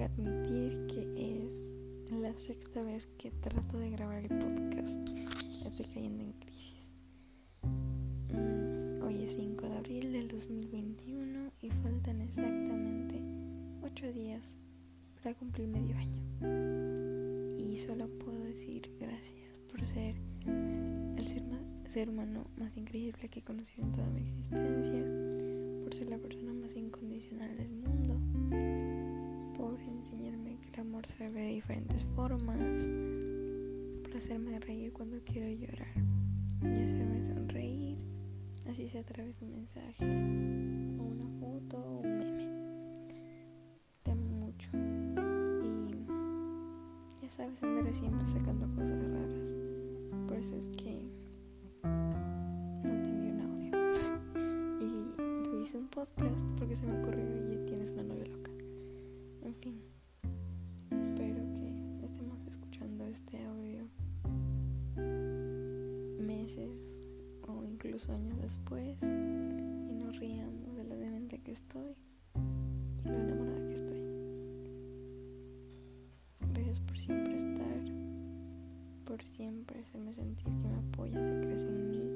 que admitir que es la sexta vez que trato de grabar el podcast. Estoy cayendo en crisis. Mm, hoy es 5 de abril del 2021 y faltan exactamente 8 días para cumplir medio año. Y solo puedo decir gracias por ser el ser, ser humano más increíble que he conocido en toda mi existencia, por ser la persona más incondicional del mundo, por enseñarme que el amor se ve de diferentes formas, por hacerme reír cuando quiero llorar. Y hacerme sonreír, así sea a través de un mensaje, o una foto, o un meme. Te amo mucho. Y ya sabes, andaré siempre sacando cosas raras, por eso es que no te envío un audio. Y lo hice un podcast porque se me ocurrió fin, espero que estemos escuchando este audio meses o incluso años después y nos riamos de lo demente que estoy y lo enamorada que estoy. Gracias por siempre estar, por siempre hacerme sentir que me apoyas y crees en mí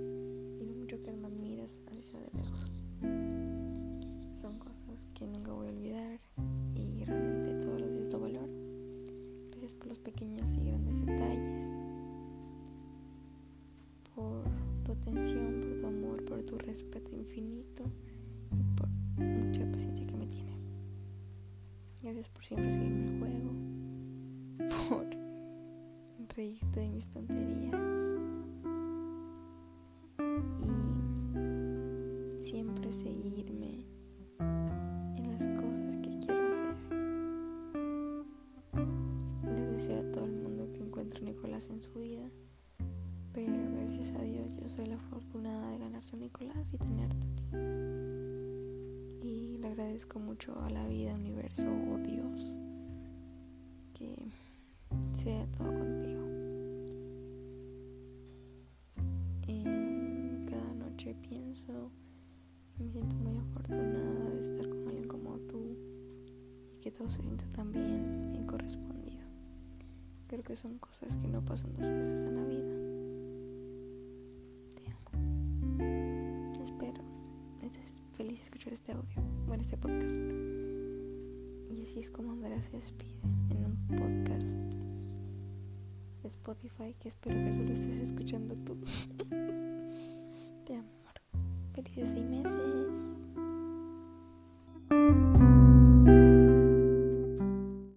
respeto infinito y por mucha paciencia que me tienes. Gracias por siempre seguirme el juego, por reírte de mis tonterías y siempre seguirme en las cosas que quiero hacer. Le deseo a todo el mundo que encuentre Nicolás en su vida, pero gracias a Dios yo soy la afortunada de ganarse a Nicolás y tenerte a. Y le agradezco mucho a la vida, universo o Dios que sea todo contigo. En cada noche pienso, me siento muy afortunada de estar con alguien como tú y que todo se sienta tan bien, bien correspondido. Creo que son cosas que no pasan dos veces en la vida. Feliz escuchar este audio, bueno, este podcast. Y así es como Andrea se despide en un podcast de Spotify que espero que solo estés escuchando tú. Te amo. Felices seis meses.